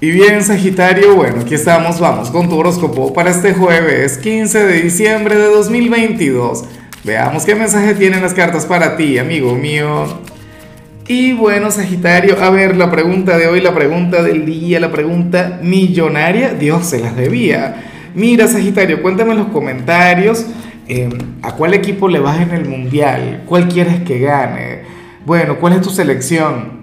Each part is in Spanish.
Y bien, Sagitario, bueno, aquí estamos, vamos con tu horóscopo para este jueves 15 de diciembre de 2022. Veamos qué mensaje tienen las cartas para ti, amigo mío. Y bueno, Sagitario, a ver, la pregunta de hoy, la pregunta del día, la pregunta millonaria, Dios se las debía. Mira, Sagitario, cuéntame en los comentarios eh, a cuál equipo le vas en el Mundial, cuál quieres que gane, bueno, cuál es tu selección.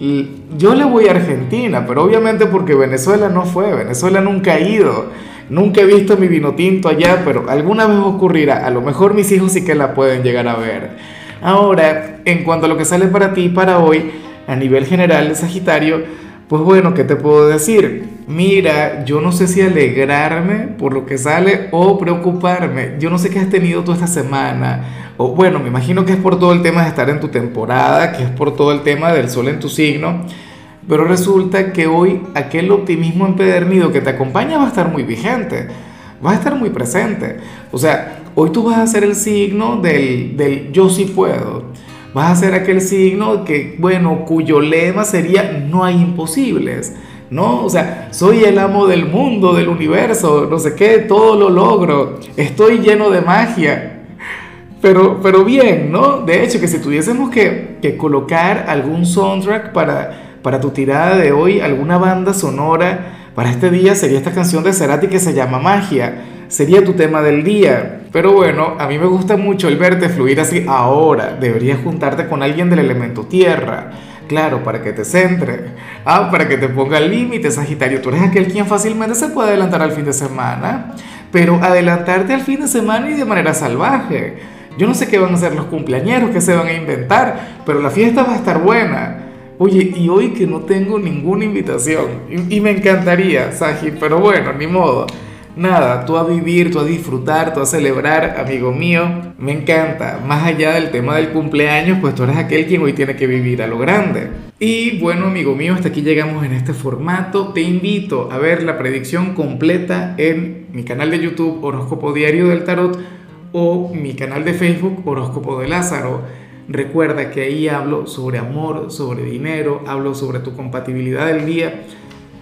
Yo le voy a Argentina, pero obviamente porque Venezuela no fue, Venezuela nunca ha ido, nunca he visto mi vino tinto allá, pero alguna vez ocurrirá, a lo mejor mis hijos sí que la pueden llegar a ver. Ahora, en cuanto a lo que sale para ti para hoy, a nivel general Sagitario, pues bueno, ¿qué te puedo decir? Mira, yo no sé si alegrarme por lo que sale o preocuparme. Yo no sé qué has tenido tú esta semana o bueno, me imagino que es por todo el tema de estar en tu temporada, que es por todo el tema del sol en tu signo, pero resulta que hoy aquel optimismo empedernido que te acompaña va a estar muy vigente, va a estar muy presente. O sea, hoy tú vas a ser el signo del, del yo sí puedo. Vas a ser aquel signo que, bueno, cuyo lema sería no hay imposibles. ¿no? O sea, soy el amo del mundo, del universo, no sé qué, todo lo logro, estoy lleno de magia. Pero, pero bien, ¿no? De hecho, que si tuviésemos que, que colocar algún soundtrack para, para tu tirada de hoy, alguna banda sonora para este día, sería esta canción de Cerati que se llama Magia. Sería tu tema del día. Pero bueno, a mí me gusta mucho el verte fluir así ahora. Deberías juntarte con alguien del elemento tierra. Claro, para que te centre. Ah, para que te ponga límites, Sagitario. Tú eres aquel quien fácilmente se puede adelantar al fin de semana. Pero adelantarte al fin de semana y de manera salvaje. Yo no sé qué van a hacer los cumpleañeros, qué se van a inventar, pero la fiesta va a estar buena. Oye, y hoy que no tengo ninguna invitación, y, me encantaría, Saji, pero bueno, ni modo. Nada, tú a vivir, tú a disfrutar, tú a celebrar, amigo mío, me encanta. Más allá del tema del cumpleaños, pues tú eres aquel quien hoy tiene que vivir a lo grande. Y bueno, amigo mío, hasta aquí llegamos en este formato. Te invito a ver la predicción completa en mi canal de YouTube Horóscopo Diario del Tarot o mi canal de Facebook Horóscopo de Lázaro. Recuerda que ahí hablo sobre amor, sobre dinero, hablo sobre tu compatibilidad del día.